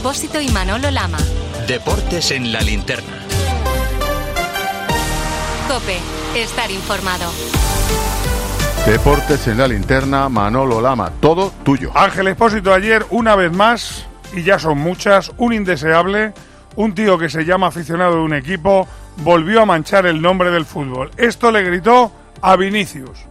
Expósito y Manolo Lama. Deportes en la linterna. Cope, estar informado. Deportes en la linterna, Manolo Lama, todo tuyo. Ángel Expósito ayer, una vez más, y ya son muchas, un indeseable, un tío que se llama aficionado de un equipo, volvió a manchar el nombre del fútbol. Esto le gritó a Vinicius.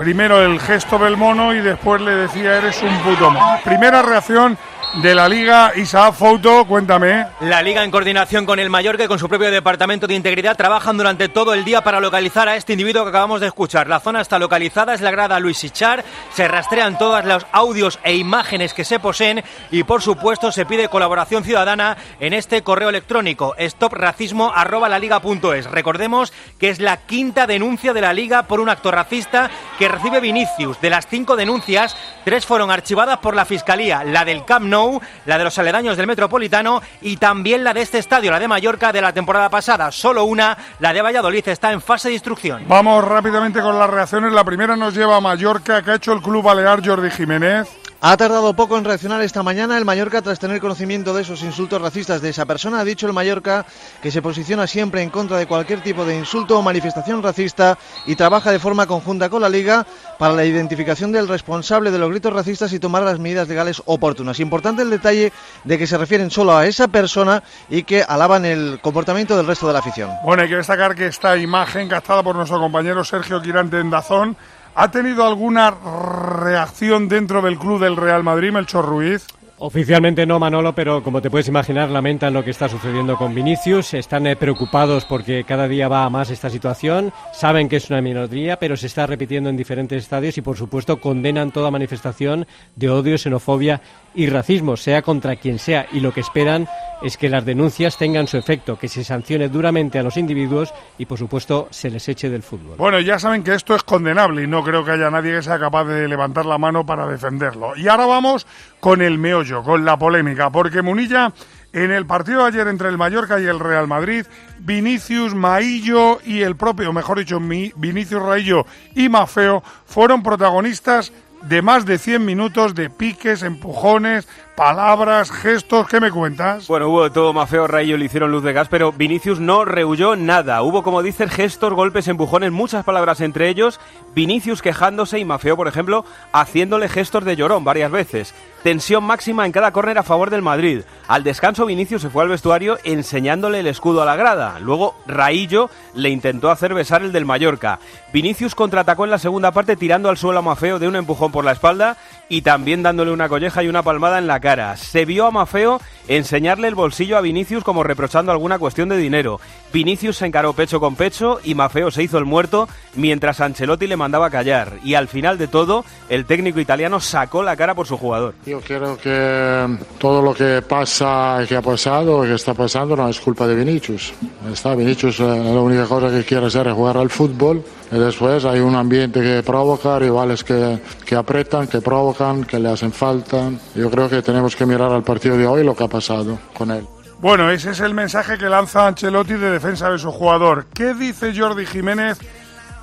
Primero el gesto del mono y después le decía eres un puto mono. Primera reacción de la Liga, Isaac Fouto, cuéntame. La Liga, en coordinación con el Mallorca y con su propio departamento de integridad, trabajan durante todo el día para localizar a este individuo que acabamos de escuchar. La zona está localizada, es la grada Luis Ichar, se rastrean todos los audios e imágenes que se poseen y, por supuesto, se pide colaboración ciudadana en este correo electrónico stopracismo.laliga.es. Recordemos que es la quinta denuncia de la Liga por un acto racista que recibe Vinicius. De las cinco denuncias, tres fueron archivadas por la Fiscalía, la del Camp Nou la de los aledaños del Metropolitano y también la de este estadio, la de Mallorca de la temporada pasada. Solo una, la de Valladolid, está en fase de instrucción. Vamos rápidamente con las reacciones. La primera nos lleva a Mallorca, que ha hecho el club balear Jordi Jiménez. Ha tardado poco en reaccionar esta mañana el Mallorca tras tener conocimiento de esos insultos racistas de esa persona. Ha dicho el Mallorca que se posiciona siempre en contra de cualquier tipo de insulto o manifestación racista y trabaja de forma conjunta con la Liga para la identificación del responsable de los gritos racistas y tomar las medidas legales oportunas. Importante el detalle de que se refieren solo a esa persona y que alaban el comportamiento del resto de la afición. Bueno, hay que destacar que esta imagen captada por nuestro compañero Sergio Quirante en Dazón ¿Ha tenido alguna reacción dentro del club del Real Madrid, Melchor Ruiz? Oficialmente no, Manolo, pero como te puedes imaginar, lamentan lo que está sucediendo con Vinicius. Están eh, preocupados porque cada día va a más esta situación. Saben que es una minoría, pero se está repitiendo en diferentes estadios y, por supuesto, condenan toda manifestación de odio, xenofobia y racismo, sea contra quien sea. Y lo que esperan es que las denuncias tengan su efecto, que se sancione duramente a los individuos y, por supuesto, se les eche del fútbol. Bueno, ya saben que esto es condenable y no creo que haya nadie que sea capaz de levantar la mano para defenderlo. Y ahora vamos con el meollo, con la polémica, porque Munilla en el partido de ayer entre el Mallorca y el Real Madrid, Vinicius, Maillo y el propio, mejor dicho, Vinicius Raillo y Mafeo fueron protagonistas de más de 100 minutos de piques, empujones, palabras, gestos. ¿Qué me cuentas? Bueno, hubo todo Mafeo Rayo le hicieron luz de gas, pero Vinicius no rehuyó nada. Hubo, como dicen, gestos, golpes, empujones, muchas palabras entre ellos. Vinicius quejándose y Mafeo, por ejemplo, haciéndole gestos de llorón varias veces. Tensión máxima en cada córner a favor del Madrid. Al descanso Vinicius se fue al vestuario enseñándole el escudo a la grada. Luego Raillo le intentó hacer besar el del Mallorca. Vinicius contraatacó en la segunda parte tirando al suelo a Mafeo de un empujón por la espalda y también dándole una colleja y una palmada en la cara. Se vio a Mafeo enseñarle el bolsillo a Vinicius como reprochando alguna cuestión de dinero. Vinicius se encaró pecho con pecho y Mafeo se hizo el muerto mientras Ancelotti le mandaba callar. Y al final de todo, el técnico italiano sacó la cara por su jugador. Yo creo que todo lo que pasa, que ha pasado, que está pasando, no es culpa de Vinicius. Está Vinicius, eh, la única cosa que quiere hacer es jugar al fútbol. Y después hay un ambiente que provoca, rivales que, que apretan, que provocan, que le hacen falta. Yo creo que tenemos que mirar al partido de hoy lo que ha pasado con él. Bueno, ese es el mensaje que lanza Ancelotti de defensa de su jugador. ¿Qué dice Jordi Jiménez,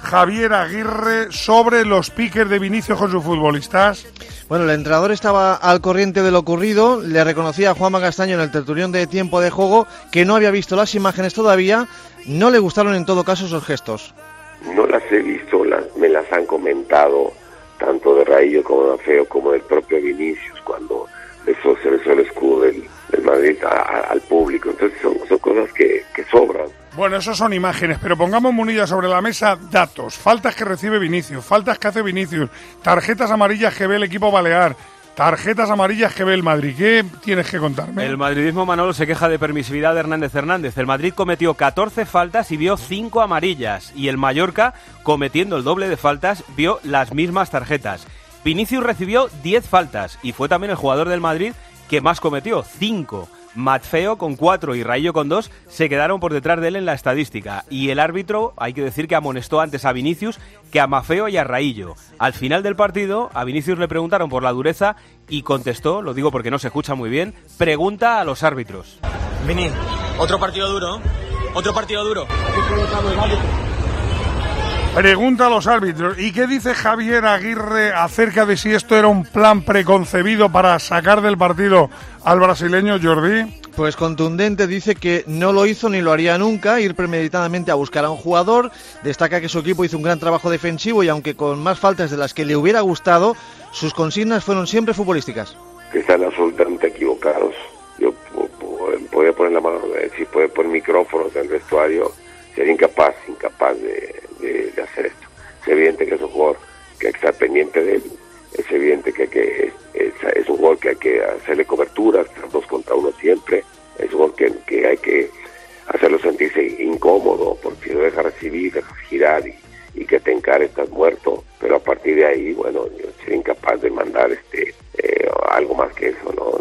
Javier Aguirre sobre los piques de Vinicius con sus futbolistas? Bueno, el entrenador estaba al corriente de lo ocurrido, le reconocía a Juanma Castaño en el tertulión de tiempo de juego que no había visto las imágenes todavía, no le gustaron en todo caso esos gestos. No las he visto, las, me las han comentado tanto de Raillo como de Feo como del propio Vinicius cuando eso se le el escudo del, Madrid al público. Entonces son, cosas que, que, sobran. Bueno, eso son imágenes, pero pongamos Munilla sobre la mesa datos. Faltas que recibe Vinicius, faltas que hace Vinicius, tarjetas amarillas que ve el equipo Balear, Tarjetas amarillas que ve el Madrid. ¿Qué tienes que contarme? El madridismo Manolo se queja de permisividad de Hernández Hernández. El Madrid cometió 14 faltas y vio 5 amarillas. Y el Mallorca, cometiendo el doble de faltas, vio las mismas tarjetas. Vinicius recibió 10 faltas y fue también el jugador del Madrid que más cometió, 5. Matfeo con 4 y Rayo con 2 se quedaron por detrás de él en la estadística. Y el árbitro, hay que decir que amonestó antes a Vinicius que a Mafeo y a Raillo. Al final del partido, a Vinicius le preguntaron por la dureza y contestó, lo digo porque no se escucha muy bien, pregunta a los árbitros. Vini, otro partido duro, otro partido duro. Pregunta a los árbitros. ¿Y qué dice Javier Aguirre acerca de si esto era un plan preconcebido para sacar del partido al brasileño Jordi? Pues contundente dice que no lo hizo ni lo haría nunca, ir premeditadamente a buscar a un jugador. Destaca que su equipo hizo un gran trabajo defensivo y aunque con más faltas de las que le hubiera gustado, sus consignas fueron siempre futbolísticas. Que están absolutamente equivocados. Yo podía poner la mano, si puede poner micrófonos en el vestuario, sería incapaz, incapaz de, hacer esto. Es evidente que es un jugador que hay que estar pendiente de él, es evidente que, que es, es, un jugador que hay que hacerle cobertura, dos contra uno siempre, es un jugador que, que hay que hacerlo sentirse incómodo, porque si lo deja recibir, deja girar y, y que te encare estás muerto, pero a partir de ahí, bueno, yo sería incapaz de mandar este eh, algo más que eso, ¿no?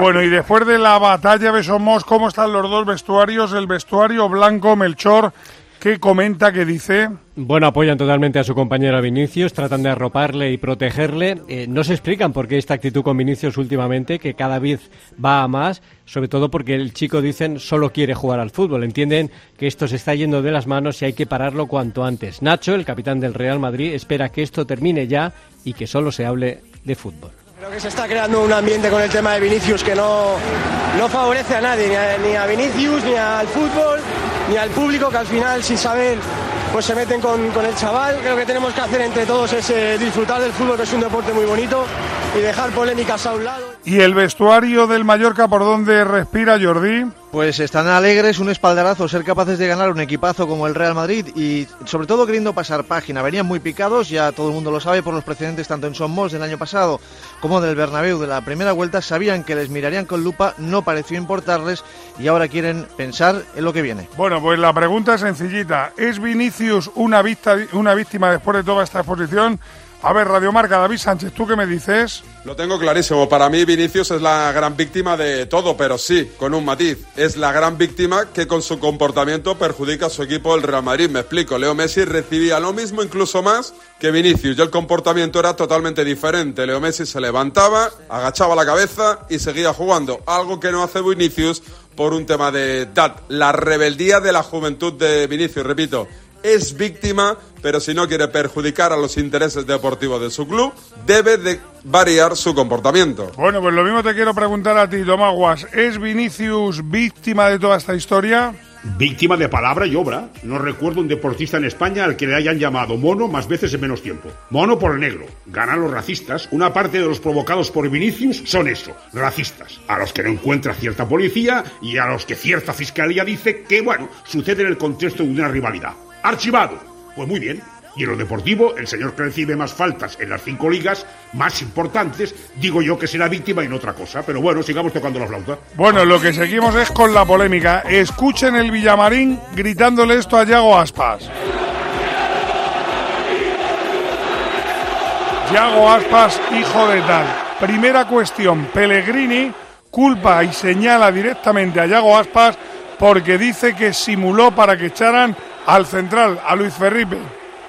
Bueno, y después de la batalla de Somos, ¿cómo están los dos vestuarios? El vestuario blanco Melchor ¿Qué comenta? ¿Qué dice? Bueno, apoyan totalmente a su compañero Vinicius, tratan de arroparle y protegerle. Eh, no se explican por qué esta actitud con Vinicius últimamente, que cada vez va a más, sobre todo porque el chico, dicen, solo quiere jugar al fútbol. Entienden que esto se está yendo de las manos y hay que pararlo cuanto antes. Nacho, el capitán del Real Madrid, espera que esto termine ya y que solo se hable de fútbol. Creo que se está creando un ambiente con el tema de Vinicius que no, no favorece a nadie, ni a, ni a Vinicius, ni al fútbol, ni al público, que al final, sin saber, pues se meten con, con el chaval. Creo que tenemos que hacer entre todos es disfrutar del fútbol, que es un deporte muy bonito, y dejar polémicas a un lado. ¿Y el vestuario del Mallorca por dónde respira Jordi? Pues están alegres, un espaldarazo, ser capaces de ganar un equipazo como el Real Madrid y sobre todo queriendo pasar página. Venían muy picados, ya todo el mundo lo sabe por los precedentes tanto en Son del año pasado como del Bernabéu de la primera vuelta. Sabían que les mirarían con lupa, no pareció importarles y ahora quieren pensar en lo que viene. Bueno, pues la pregunta es sencillita. ¿Es Vinicius una, una víctima después de toda esta exposición? A ver, Radio Marca, David Sánchez, ¿tú qué me dices? Lo tengo clarísimo. Para mí, Vinicius es la gran víctima de todo, pero sí, con un matiz. Es la gran víctima que con su comportamiento perjudica a su equipo, el Real Madrid. Me explico. Leo Messi recibía lo mismo, incluso más, que Vinicius. Y el comportamiento era totalmente diferente. Leo Messi se levantaba, agachaba la cabeza y seguía jugando. Algo que no hace Vinicius por un tema de edad. La rebeldía de la juventud de Vinicius, repito es víctima, pero si no quiere perjudicar a los intereses deportivos de su club, debe de variar su comportamiento. Bueno, pues lo mismo te quiero preguntar a ti, Tomaguas. ¿Es Vinicius víctima de toda esta historia? Víctima de palabra y obra. No recuerdo un deportista en España al que le hayan llamado mono más veces en menos tiempo. Mono por el negro. Ganan los racistas. Una parte de los provocados por Vinicius son eso, racistas. A los que no encuentra cierta policía y a los que cierta fiscalía dice que, bueno, sucede en el contexto de una rivalidad. Archivado. Pues muy bien. Y en lo deportivo, el señor que recibe más faltas en las cinco ligas más importantes, digo yo que será víctima y no otra cosa. Pero bueno, sigamos tocando la flauta. Bueno, lo que seguimos es con la polémica. Escuchen el Villamarín gritándole esto a Yago Aspas. Yago Aspas, hijo de tal. Primera cuestión, Pellegrini culpa y señala directamente a Yago Aspas porque dice que simuló para que echaran al central, a Luis Felipe.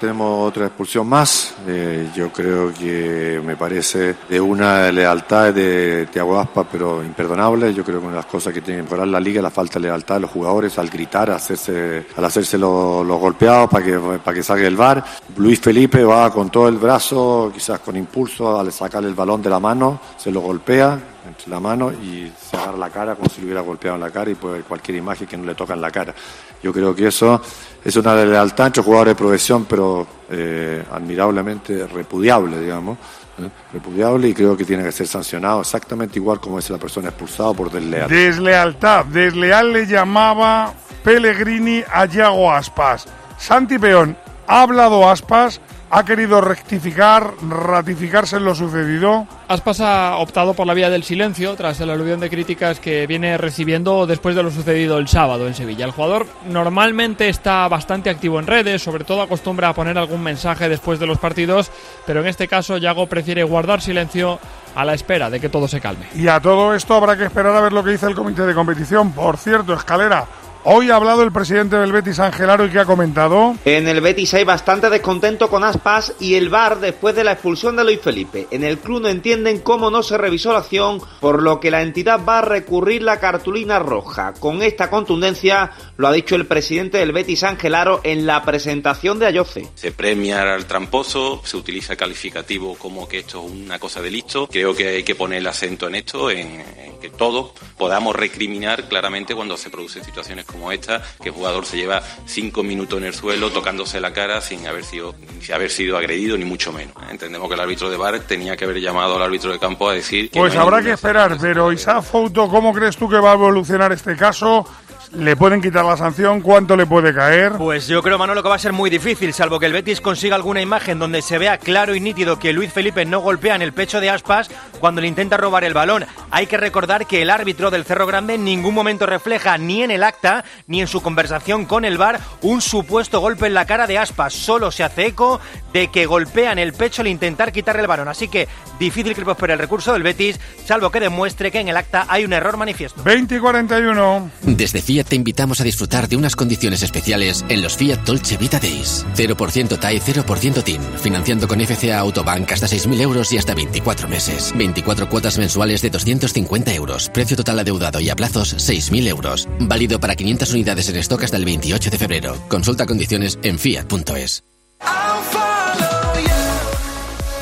Tenemos otra expulsión más. Eh, yo creo que me parece de una lealtad de Tiago Aspa, pero imperdonable. Yo creo que una de las cosas que tiene que mejorar la liga es la falta de lealtad de los jugadores al gritar, hacerse, al hacerse los, golpeados para que, para que salga el bar. Luis Felipe va con todo el brazo, quizás con impulso, al sacar el balón de la mano, se lo golpea entre la mano y se agarra la cara como si le hubiera golpeado en la cara y puede cualquier imagen que no le toca en la cara. Yo creo que eso es una lealtad entre jugadores de profesión, pero eh, admirablemente repudiable, digamos. ¿eh? Repudiable y creo que tiene que ser sancionado exactamente igual como es la persona expulsada por desleal. Deslealtad. Desleal le llamaba Pellegrini a Yago Aspas. Santi Peón, ¿ha hablado Aspas? Ha querido rectificar, ratificarse en lo sucedido. Aspas ha optado por la vía del silencio tras el aluvión de críticas que viene recibiendo después de lo sucedido el sábado en Sevilla. El jugador normalmente está bastante activo en redes, sobre todo acostumbra a poner algún mensaje después de los partidos, pero en este caso Yago prefiere guardar silencio a la espera de que todo se calme. Y a todo esto habrá que esperar a ver lo que dice el comité de competición. Por cierto, Escalera, Hoy ha hablado el presidente del Betis, Angelaro, y que ha comentado. En el Betis hay bastante descontento con Aspas y el VAR después de la expulsión de Luis Felipe. En el club no entienden cómo no se revisó la acción, por lo que la entidad va a recurrir la cartulina roja. Con esta contundencia lo ha dicho el presidente del Betis, Angelaro, en la presentación de Ayoce. Se premia al tramposo, se utiliza calificativo como que esto es una cosa de listo. Creo que hay que poner el acento en esto, en, en que todos podamos recriminar claramente cuando se producen situaciones como esta, que el jugador se lleva cinco minutos en el suelo tocándose la cara sin haber sido, sin haber sido agredido, ni mucho menos. Entendemos que el árbitro de bar tenía que haber llamado al árbitro de campo a decir que Pues no habrá que esperar, pero Isaac Fouto, ¿cómo crees tú que va a evolucionar este caso? ¿Le pueden quitar la sanción? ¿Cuánto le puede caer? Pues yo creo, Manolo, que va a ser muy difícil, salvo que el Betis consiga alguna imagen donde se vea claro y nítido que Luis Felipe no golpea en el pecho de Aspas cuando le intenta robar el balón. Hay que recordar que el árbitro del Cerro Grande en ningún momento refleja ni en el acta ni en su conversación con el VAR un supuesto golpe en la cara de Aspas. Solo se hace eco de que golpea en el pecho al intentar quitarle el balón. Así que difícil que prospere el recurso del Betis, salvo que demuestre que en el acta hay un error manifiesto. 20 y 41. Desde Fiat te invitamos a disfrutar de unas condiciones especiales en los Fiat Dolce Vita Days. 0% TAE, 0% TIN. Financiando con FCA Autobank hasta 6.000 euros y hasta 24 meses. 24 cuotas mensuales de 250 euros. Precio total adeudado y a plazos 6.000 euros. Válido para 500 unidades en stock hasta el 28 de febrero. Consulta condiciones en fiat.es.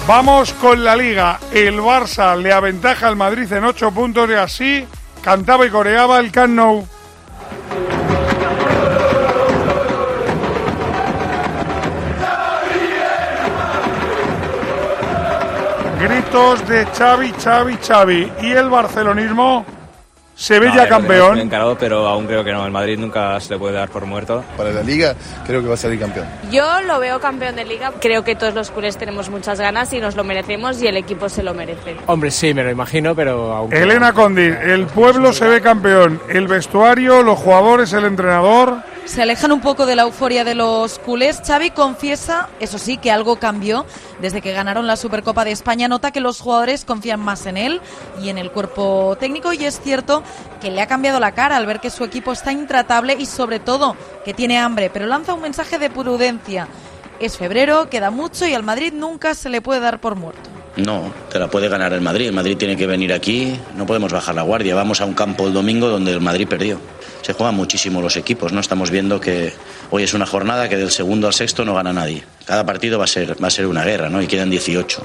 Vamos con la liga. El Barça le aventaja al Madrid en 8 puntos y así cantaba y coreaba el Camp Nou. Gritos de Xavi, Xavi, Xavi. Y el barcelonismo se ve No, campeón. encarado, pero aún creo que no. El Madrid nunca se le puede dar por muerto. Para la liga creo que va a salir campeón. Yo lo veo campeón de liga. Creo que todos los culés tenemos muchas ganas y nos lo merecemos y el equipo se lo merece. Hombre, sí, me lo imagino, pero aún. Elena Condi, el pueblo se ve campeón. El vestuario, los jugadores, el entrenador. Se alejan un poco de la euforia de los culés. Xavi confiesa, eso sí, que algo cambió desde que ganaron la Supercopa de España. Nota que los jugadores confían más en él y en el cuerpo técnico y es cierto que le ha cambiado la cara al ver que su equipo está intratable y sobre todo que tiene hambre, pero lanza un mensaje de prudencia. Es febrero, queda mucho y al Madrid nunca se le puede dar por muerto. No, te la puede ganar el Madrid. El Madrid tiene que venir aquí, no podemos bajar la guardia. Vamos a un campo el domingo donde el Madrid perdió. Se juegan muchísimo los equipos, ¿no? Estamos viendo que hoy es una jornada que del segundo al sexto no gana nadie. Cada partido va a ser, va a ser una guerra, ¿no? Y quedan 18.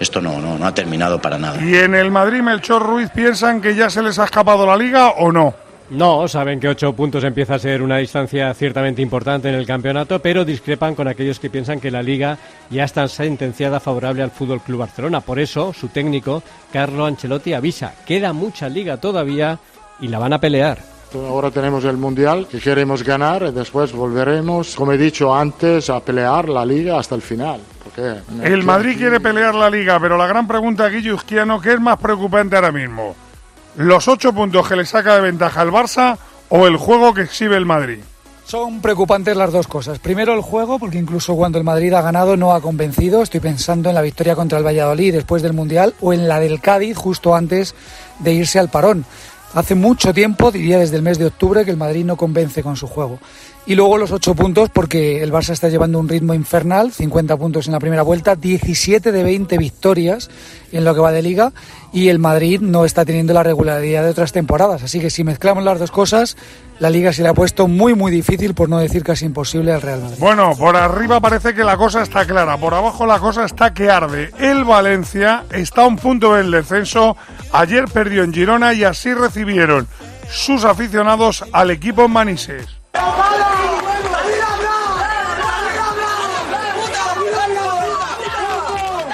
Esto no, no, no ha terminado para nada. ¿Y en el Madrid, Melchor Ruiz, piensan que ya se les ha escapado la liga o no? No, saben que ocho puntos empieza a ser una distancia ciertamente importante en el campeonato, pero discrepan con aquellos que piensan que la liga ya está sentenciada favorable al Fútbol Club Barcelona. Por eso, su técnico, Carlo Ancelotti, avisa: queda mucha liga todavía y la van a pelear. Ahora tenemos el Mundial que queremos ganar y después volveremos, como he dicho antes, a pelear la liga hasta el final. Porque El Madrid quiere pelear la liga, pero la gran pregunta, Guillo Izquiano, ¿qué es más preocupante ahora mismo? ¿Los ocho puntos que le saca de ventaja el Barça o el juego que exhibe el Madrid? Son preocupantes las dos cosas. Primero el juego, porque incluso cuando el Madrid ha ganado no ha convencido. Estoy pensando en la victoria contra el Valladolid después del Mundial o en la del Cádiz justo antes de irse al parón. Hace mucho tiempo, diría desde el mes de octubre, que el Madrid no convence con su juego. Y luego los ocho puntos, porque el Barça está llevando un ritmo infernal, 50 puntos en la primera vuelta, 17 de 20 victorias en lo que va de liga, y el Madrid no está teniendo la regularidad de otras temporadas. Así que si mezclamos las dos cosas, la liga se le ha puesto muy, muy difícil, por no decir casi imposible, al Real Madrid. Bueno, por arriba parece que la cosa está clara, por abajo la cosa está que arde. El Valencia está a un punto del descenso, ayer perdió en Girona y así recibieron sus aficionados al equipo Manises.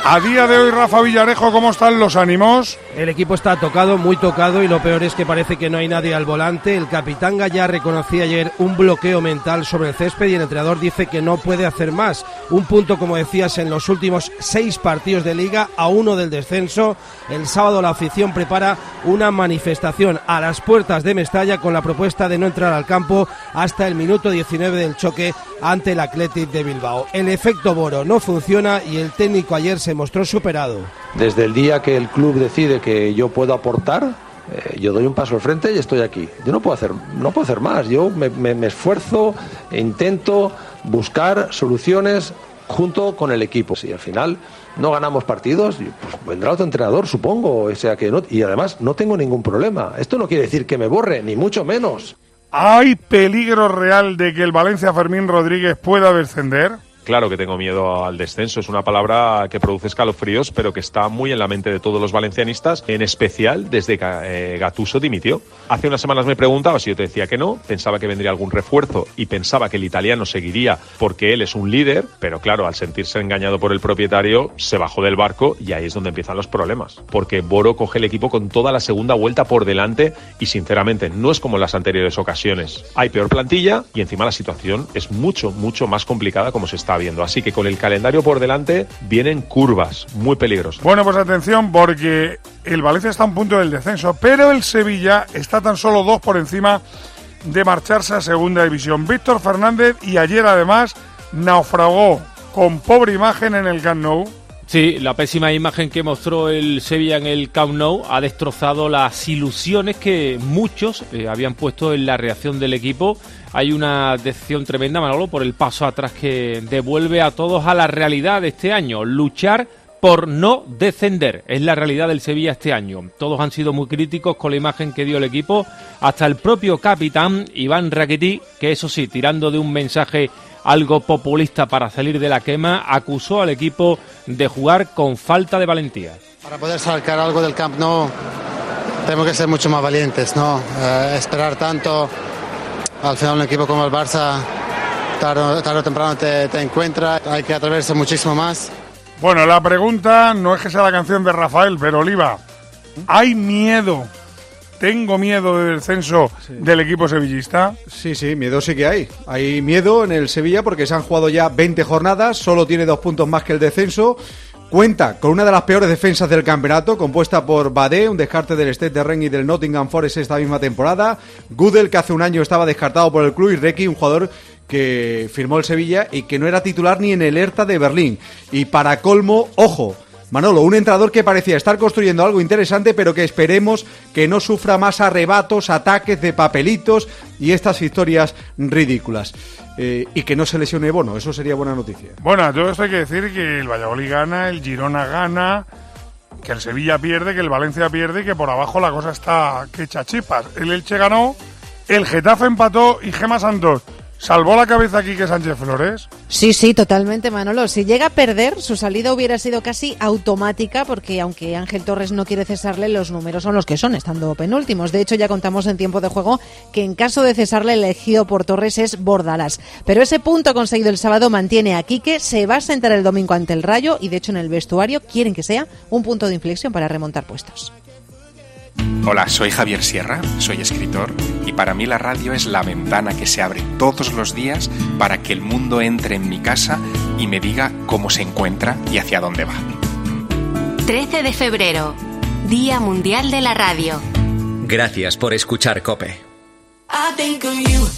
A día de hoy, Rafa Villarejo, ¿cómo están los ánimos? El equipo está tocado, muy tocado, y lo peor es que parece que no hay nadie al volante. El capitán Gallá reconocía ayer un bloqueo mental sobre el césped y el entrenador dice que no puede hacer más. Un punto, como decías, en los últimos seis partidos de liga, a uno del descenso. El sábado la afición prepara una manifestación a las puertas de Mestalla con la propuesta de no entrar al campo hasta el minuto 19 del choque ante el Athletic de Bilbao. El efecto Boro no funciona y el técnico ayer se mostró superado. Desde el día que el club decide que yo puedo aportar, eh, yo doy un paso al frente y estoy aquí. Yo no puedo hacer, no puedo hacer más. Yo me, me, me esfuerzo e intento buscar soluciones junto con el equipo. Si al final no ganamos partidos, pues vendrá otro entrenador, supongo. O sea que no, y además no tengo ningún problema. Esto no quiere decir que me borre, ni mucho menos. ¿Hay peligro real de que el Valencia Fermín Rodríguez pueda descender? Claro que tengo miedo al descenso. Es una palabra que produce escalofríos, pero que está muy en la mente de todos los valencianistas, en especial desde que eh, Gatuso dimitió. Hace unas semanas me preguntaba si yo te decía que no, pensaba que vendría algún refuerzo y pensaba que el italiano seguiría porque él es un líder, pero claro, al sentirse engañado por el propietario, se bajó del barco y ahí es donde empiezan los problemas. Porque Boro coge el equipo con toda la segunda vuelta por delante y sinceramente no es como en las anteriores ocasiones. Hay peor plantilla y encima la situación es mucho, mucho más complicada como se está Así que con el calendario por delante vienen curvas muy peligrosas. Bueno, pues atención porque el Valencia está a un punto del descenso, pero el Sevilla está tan solo dos por encima de marcharse a segunda división. Víctor Fernández y ayer además naufragó con pobre imagen en el Camp. Sí, la pésima imagen que mostró el Sevilla en el Camp Nou ha destrozado las ilusiones que muchos eh, habían puesto en la reacción del equipo. Hay una decepción tremenda, Manolo, por el paso atrás que devuelve a todos a la realidad de este año. Luchar por no descender. Es la realidad del Sevilla este año. Todos han sido muy críticos con la imagen que dio el equipo, hasta el propio capitán Iván Rakitic, que eso sí, tirando de un mensaje algo populista para salir de la quema, acusó al equipo de jugar con falta de valentía. Para poder sacar algo del Camp Nou tenemos que ser mucho más valientes, ¿no? Eh, esperar tanto, al final un equipo como el Barça tarde, tarde o temprano te, te encuentra, hay que atreverse muchísimo más. Bueno, la pregunta no es que sea la canción de Rafael, pero Oliva, ¿hay miedo? Tengo miedo del descenso del equipo sevillista. Sí, sí, miedo sí que hay. Hay miedo en el Sevilla porque se han jugado ya 20 jornadas, solo tiene dos puntos más que el descenso. Cuenta con una de las peores defensas del campeonato, compuesta por Badé, un descarte del Stade de Rennes y del Nottingham Forest esta misma temporada. Gudel, que hace un año estaba descartado por el club, y Requi, un jugador que firmó el Sevilla y que no era titular ni en el Hertha de Berlín. Y para colmo, ojo, Manolo, un entrenador que parecía estar construyendo algo interesante, pero que esperemos que no sufra más arrebatos, ataques de papelitos y estas historias ridículas. Eh, y que no se lesione Bono, eso sería buena noticia. Bueno, todo esto hay que decir que el Valladolid gana, el Girona gana, que el Sevilla pierde, que el Valencia pierde y que por abajo la cosa está que echa chispas. El Elche ganó, el Getafe empató y Gema Santos ¿Salvó la cabeza aquí que Sánchez Flores? Sí, sí, totalmente, Manolo. Si llega a perder, su salida hubiera sido casi automática, porque aunque Ángel Torres no quiere cesarle, los números son los que son, estando penúltimos. De hecho, ya contamos en tiempo de juego que en caso de cesarle, elegido por Torres es Bordalas. Pero ese punto conseguido el sábado mantiene a Quique, se va a sentar el domingo ante el Rayo y, de hecho, en el vestuario quieren que sea un punto de inflexión para remontar puestos. Hola, soy Javier Sierra, soy escritor y para mí la radio es la ventana que se abre todos los días para que el mundo entre en mi casa y me diga cómo se encuentra y hacia dónde va. 13 de febrero, Día Mundial de la Radio. Gracias por escuchar Cope.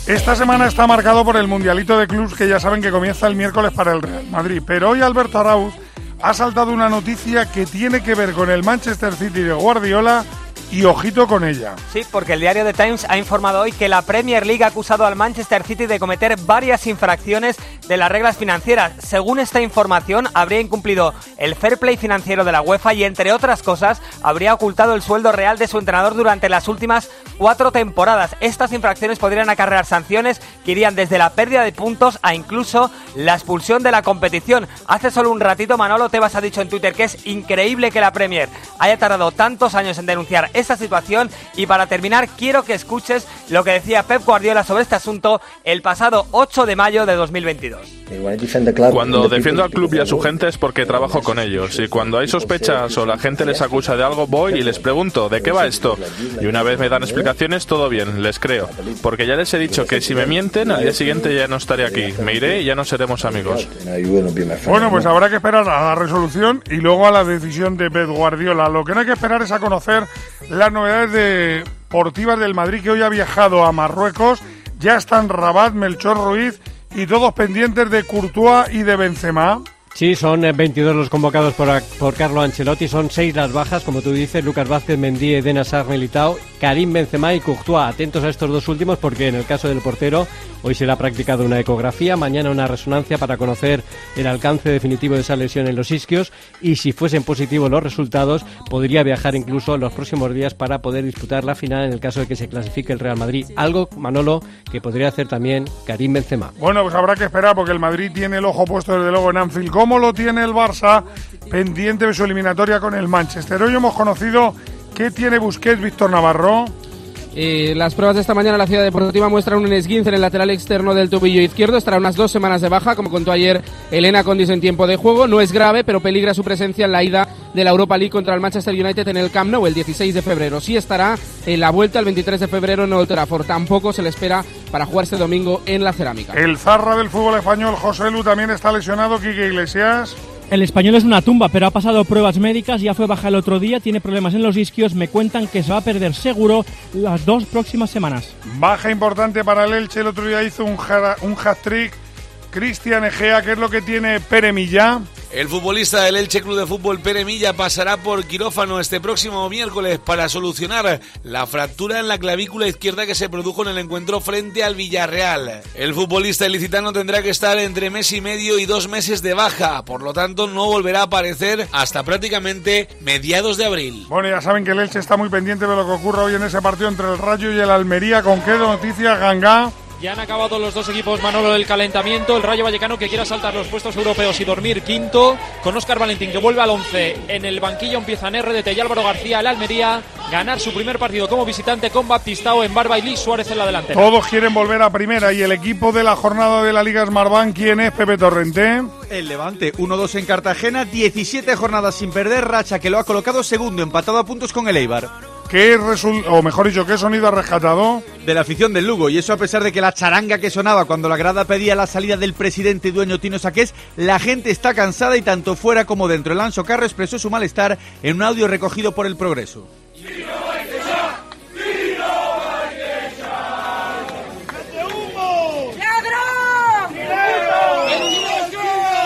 Esta semana está marcado por el Mundialito de Clubs que ya saben que comienza el miércoles para el Real Madrid, pero hoy Alberto Arauz ha saltado una noticia que tiene que ver con el Manchester City de Guardiola y ojito con ella. Sí, porque el diario The Times ha informado hoy que la Premier League ha acusado al Manchester City de cometer varias infracciones de las reglas financieras. Según esta información, habría incumplido el fair play financiero de la UEFA y, entre otras cosas, habría ocultado el sueldo real de su entrenador durante las últimas cuatro temporadas. Estas infracciones podrían acarrear sanciones que irían desde la pérdida de puntos a incluso la expulsión de la competición. Hace solo un ratito Manolo Tebas ha dicho en Twitter que es increíble que la Premier haya tardado tantos años en denunciar esa situación y para terminar quiero que escuches lo que decía Pep Guardiola sobre este asunto el pasado 8 de mayo de 2022. Cuando defiendo al club y a su gente es porque trabajo con ellos y cuando hay sospechas o la gente les acusa de algo voy y les pregunto ¿de qué va esto? Y una vez me dan explicaciones todo bien, les creo, porque ya les he dicho que si me mienten al día siguiente ya no estaré aquí, me iré y ya no seremos amigos. Bueno, pues habrá que esperar a la resolución y luego a la decisión de Pep Guardiola. Lo que no hay que esperar es a conocer las novedades deportivas del Madrid que hoy ha viajado a Marruecos. Ya están Rabat, Melchor Ruiz y todos pendientes de Courtois y de Benzema. Sí, son 22 los convocados por, por Carlo Ancelotti, son 6 las bajas, como tú dices, Lucas Vázquez, Mendy, Eden Hazard, Militao, Karim Benzema y Courtois. Atentos a estos dos últimos porque en el caso del portero hoy se le ha practicado una ecografía, mañana una resonancia para conocer el alcance definitivo de esa lesión en los isquios y si fuesen positivos los resultados podría viajar incluso los próximos días para poder disputar la final en el caso de que se clasifique el Real Madrid. Algo, Manolo, que podría hacer también Karim Benzema. Bueno, pues habrá que esperar porque el Madrid tiene el ojo puesto desde luego en Anfield cómo lo tiene el Barça pendiente de su eliminatoria con el Manchester. Hoy hemos conocido qué tiene Busquets, Víctor Navarro. Eh, las pruebas de esta mañana en la ciudad deportiva muestran un esguince en el lateral externo del tobillo izquierdo. Estará unas dos semanas de baja, como contó ayer Elena Condis en tiempo de juego. No es grave, pero peligra su presencia en la ida de la Europa League contra el Manchester United en el Camp Nou el 16 de febrero. Sí estará en la vuelta el 23 de febrero en Old Trafford. Tampoco se le espera para jugar este domingo en la cerámica. El zarra del fútbol español, José Lu, también está lesionado. Quique Iglesias. El español es una tumba, pero ha pasado pruebas médicas, ya fue baja el otro día, tiene problemas en los isquios, me cuentan que se va a perder seguro las dos próximas semanas. Baja importante para el Elche, el otro día hizo un, un hat-trick. Cristian Egea, ¿qué es lo que tiene Pere Millán? El futbolista del Elche Club de Fútbol Pere Milla pasará por quirófano este próximo miércoles para solucionar la fractura en la clavícula izquierda que se produjo en el encuentro frente al Villarreal. El futbolista ilicitano tendrá que estar entre mes y medio y dos meses de baja, por lo tanto no volverá a aparecer hasta prácticamente mediados de abril. Bueno, ya saben que el Elche está muy pendiente de lo que ocurra hoy en ese partido entre el Rayo y el Almería. ¿Con qué noticias, Ganga? Ya han acabado los dos equipos Manolo del calentamiento. El Rayo Vallecano que quiera saltar los puestos europeos y dormir quinto. Con Óscar Valentín que vuelve al 11. En el banquillo empiezan RDT y Álvaro García el Almería. Ganar su primer partido como visitante con Baptistao en Barba y Luis Suárez en la delantera. Todos quieren volver a primera. Y el equipo de la jornada de la Liga Smartbank, ¿quién es Pepe Torrente? El Levante, 1-2 en Cartagena, 17 jornadas sin perder, racha que lo ha colocado segundo, empatado a puntos con el Eibar. ¿Qué o mejor dicho, qué sonido ha rescatado? De la afición del Lugo, y eso a pesar de que la charanga que sonaba cuando la grada pedía la salida del presidente y dueño Tino Saqués, la gente está cansada y tanto fuera como dentro. El Anso Carro expresó su malestar en un audio recogido por el Progreso.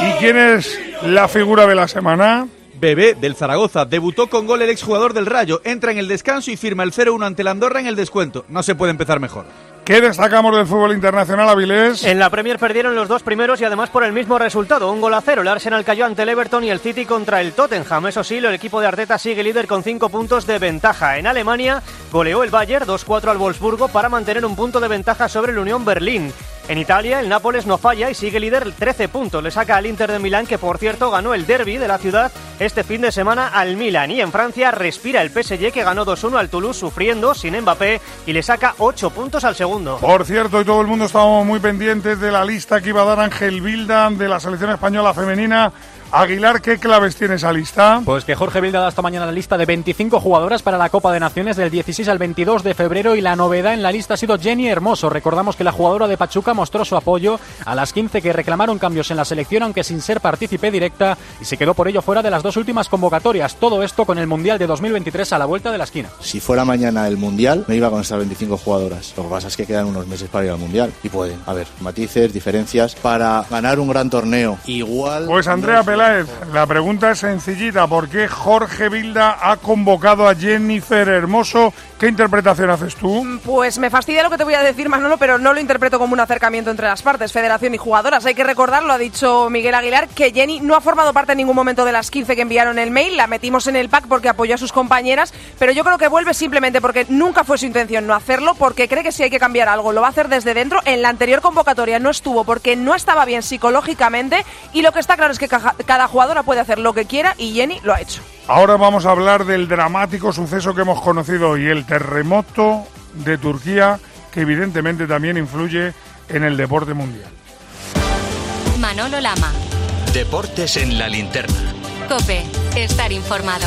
¿Y quién es la figura de la semana? Bebé del Zaragoza debutó con gol el exjugador del Rayo, entra en el descanso y firma el 0-1 ante la Andorra en el descuento. No se puede empezar mejor. ¿Qué destacamos del fútbol internacional, Avilés? En la Premier perdieron los dos primeros y además por el mismo resultado, un gol a cero. El Arsenal cayó ante el Everton y el City contra el Tottenham. Eso sí, el equipo de Arteta sigue líder con cinco puntos de ventaja. En Alemania goleó el Bayern 2-4 al Wolfsburgo para mantener un punto de ventaja sobre el Unión Berlín. En Italia, el Nápoles no falla y sigue líder 13 puntos. Le saca al Inter de Milán, que por cierto ganó el derby de la ciudad este fin de semana al Milan. Y en Francia respira el PSG, que ganó 2-1 al Toulouse sufriendo sin Mbappé y le saca 8 puntos al segundo. Por cierto, y todo el mundo estábamos muy pendientes de la lista que iba a dar Ángel Vilda de la selección española femenina Aguilar, ¿qué claves tiene esa lista? Pues que Jorge Vilda da esta mañana la lista de 25 jugadoras para la Copa de Naciones del 16 al 22 de febrero y la novedad en la lista ha sido Jenny Hermoso. Recordamos que la jugadora de Pachuca mostró su apoyo a las 15 que reclamaron cambios en la selección aunque sin ser partícipe directa y se quedó por ello fuera de las dos últimas convocatorias. Todo esto con el Mundial de 2023 a la vuelta de la esquina. Si fuera mañana el Mundial, me iba con estas 25 jugadoras. Lo que pasa es que quedan unos meses para ir al Mundial y pueden haber matices, diferencias para ganar un gran torneo. Igual. Pues Andrea La pregunta es sencillita. ¿Por qué Jorge Vilda ha convocado a Jennifer Hermoso? ¿Qué interpretación haces tú? Pues me fastidia lo que te voy a decir, Manolo, pero no lo interpreto como un acercamiento entre las partes, federación y jugadoras. Hay que recordar, lo ha dicho Miguel Aguilar, que Jenny no ha formado parte en ningún momento de las 15 que enviaron el mail. La metimos en el pack porque apoyó a sus compañeras, pero yo creo que vuelve simplemente porque nunca fue su intención no hacerlo, porque cree que si hay que cambiar algo lo va a hacer desde dentro. En la anterior convocatoria no estuvo porque no estaba bien psicológicamente y lo que está claro es que cada jugadora puede hacer lo que quiera y Jenny lo ha hecho. Ahora vamos a hablar del dramático suceso que hemos conocido hoy, el terremoto de Turquía, que evidentemente también influye en el deporte mundial. Manolo Lama. Deportes en la linterna. Cope, estar informado.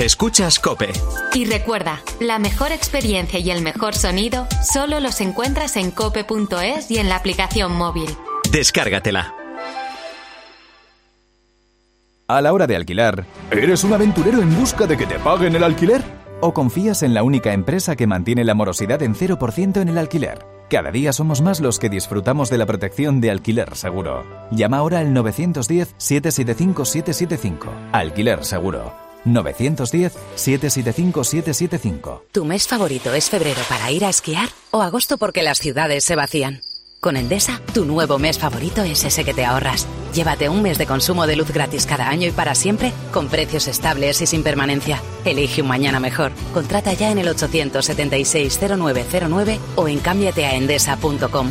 Escuchas Cope. Y recuerda, la mejor experiencia y el mejor sonido solo los encuentras en cope.es y en la aplicación móvil. Descárgatela. A la hora de alquilar, ¿eres un aventurero en busca de que te paguen el alquiler? ¿O confías en la única empresa que mantiene la morosidad en 0% en el alquiler? Cada día somos más los que disfrutamos de la protección de Alquiler Seguro. Llama ahora al 910-775-775. Alquiler Seguro. 910-775-775. ¿Tu mes favorito es febrero para ir a esquiar o agosto porque las ciudades se vacían? Con Endesa, tu nuevo mes favorito es ese que te ahorras. Llévate un mes de consumo de luz gratis cada año y para siempre, con precios estables y sin permanencia. Elige un mañana mejor. Contrata ya en el 876-0909 o en cámbiateaendesa.com.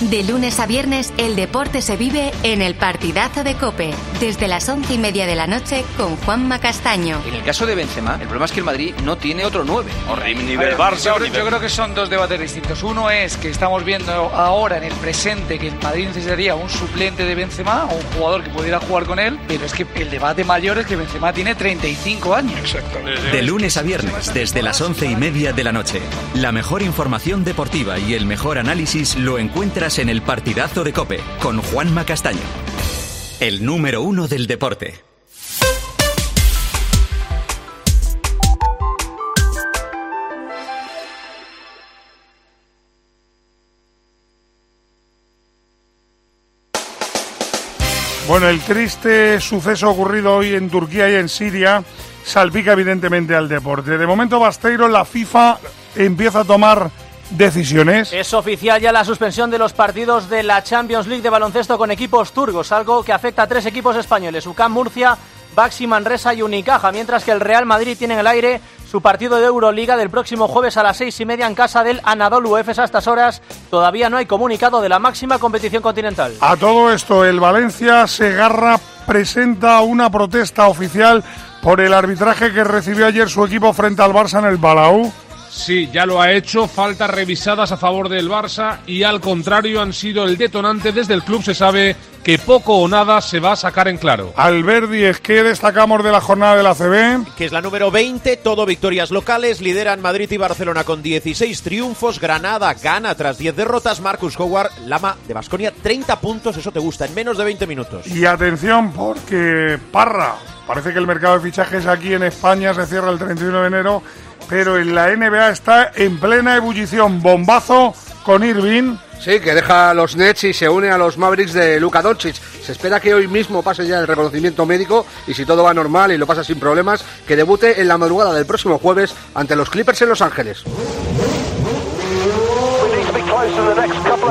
De lunes a viernes, el deporte se vive en el partidazo de Cope, desde las once y media de la noche con Juanma Castaño. En el caso de Benzema, el problema es que el Madrid no tiene otro 9. Horrible nivel Barça. Yo, creo- yo creo que son dos debates distintos. Uno es que estamos viendo ahora en el presente que el Madrid necesitaría un suplente de Benzema o un jugador que pudiera jugar con él, pero es que el debate mayor es que Benzema tiene 35 años. Exacto. De lunes a viernes, desde las once y media de la noche. La mejor información deportiva y el mejor análisis lo en el partidazo de Cope con Juanma Castaño. El número uno del deporte. Bueno, el triste suceso ocurrido hoy en Turquía y en Siria salpica evidentemente al deporte. De momento, Basteiro, la FIFA empieza a tomar decisiones. Es oficial ya la suspensión de los partidos de la Champions League de baloncesto con equipos turcos, algo que afecta a tres equipos españoles, UCAM Murcia, Baxi Manresa y Unicaja, mientras que el Real Madrid tiene en el aire su partido de Euroliga del próximo jueves a las seis y media en casa del Anadolu Efes a estas horas. Todavía no hay comunicado de la máxima competición continental. A todo esto, el Valencia Segarra presenta una protesta oficial por el arbitraje que recibió ayer su equipo frente al Barça en el Palau. Sí, ya lo ha hecho. Faltas revisadas a favor del Barça y al contrario han sido el detonante. Desde el club se sabe que poco o nada se va a sacar en claro. Alberdi, es que destacamos de la jornada de la CB. que es la número 20, todo victorias locales, lideran Madrid y Barcelona con 16 triunfos, Granada gana tras 10 derrotas, Marcus Howard, Lama de Basconia, 30 puntos, eso te gusta, en menos de 20 minutos. Y atención, porque Parra, parece que el mercado de fichajes aquí en España se cierra el 31 de enero, pero en la NBA está en plena ebullición. Bombazo con Irving. Sí, que deja a los Nets y se une a los Mavericks de Luka Doncic. Se espera que hoy mismo pase ya el reconocimiento médico y si todo va normal y lo pasa sin problemas, que debute en la madrugada del próximo jueves ante los Clippers en Los Ángeles.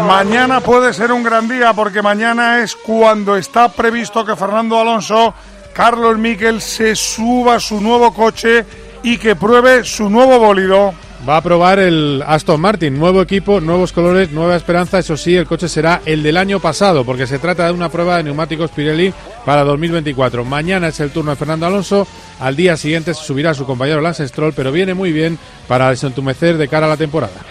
Mañana puede ser un gran día porque mañana es cuando está previsto que Fernando Alonso, Carlos Miquel se suba a su nuevo coche y que pruebe su nuevo bólido. Va a probar el Aston Martin, nuevo equipo, nuevos colores, nueva esperanza. Eso sí, el coche será el del año pasado, porque se trata de una prueba de neumáticos Pirelli para 2024. Mañana es el turno de Fernando Alonso. Al día siguiente se subirá su compañero Lance Stroll, pero viene muy bien para desentumecer de cara a la temporada.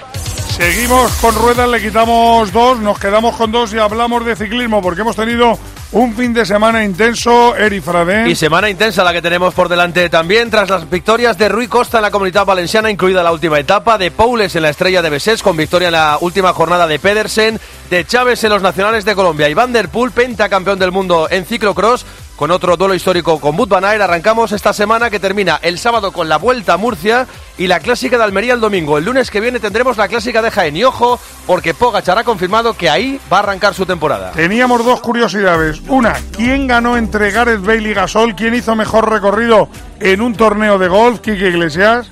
Seguimos con ruedas, le quitamos dos, nos quedamos con dos y hablamos de ciclismo porque hemos tenido un fin de semana intenso, Eri Frade. Y semana intensa la que tenemos por delante también tras las victorias de Rui Costa en la comunidad valenciana, incluida la última etapa, de Poules en la estrella de Besés con victoria en la última jornada de Pedersen, de Chávez en los nacionales de Colombia y Van der Poel, pentacampeón del mundo en ciclocross, con otro duelo histórico con Bud Van Aert. Arrancamos esta semana que termina el sábado con la Vuelta a Murcia y la Clásica de Almería el domingo. El lunes que viene tendremos la Clásica de Jaén. Y ojo, porque Pogacar ha confirmado que ahí va a arrancar su temporada. Teníamos dos curiosidades. Una, ¿quién ganó entre Gareth Bale y Gasol? ¿Quién hizo mejor recorrido en un torneo de golf? Kike Iglesias.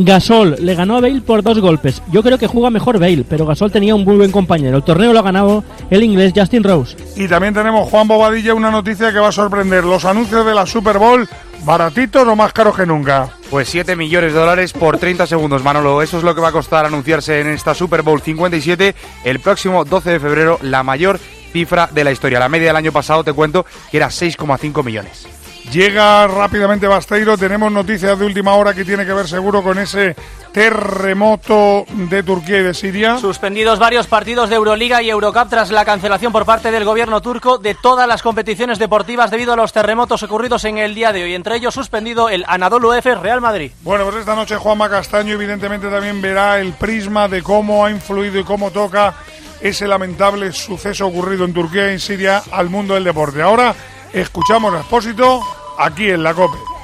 Gasol le ganó a Bale por dos golpes. Yo creo que juega mejor Bale, pero Gasol tenía un muy buen compañero. El torneo lo ha ganado el inglés Justin Rose. Y también tenemos Juan Bobadilla, una noticia que va a sorprender. Los anuncios de la Super Bowl, baratitos o más caros que nunca. Pues 7 millones de dólares por 30 segundos, Manolo. Eso es lo que va a costar anunciarse en esta Super Bowl 57 el próximo 12 de febrero, la mayor cifra de la historia. La media del año pasado, te cuento, que era 6,5 millones. Llega rápidamente Basteiro, tenemos noticias de última hora que tiene que ver seguro con ese terremoto de Turquía y de Siria. Suspendidos varios partidos de Euroliga y Eurocup tras la cancelación por parte del gobierno turco de todas las competiciones deportivas debido a los terremotos ocurridos en el día de hoy. Entre ellos suspendido el Anadolu Efes Real Madrid. Bueno, pues esta noche Juanma Castaño evidentemente también verá el prisma de cómo ha influido y cómo toca ese lamentable suceso ocurrido en Turquía y en Siria al mundo del deporte. Ahora escuchamos a Expósito aquí en la COPE.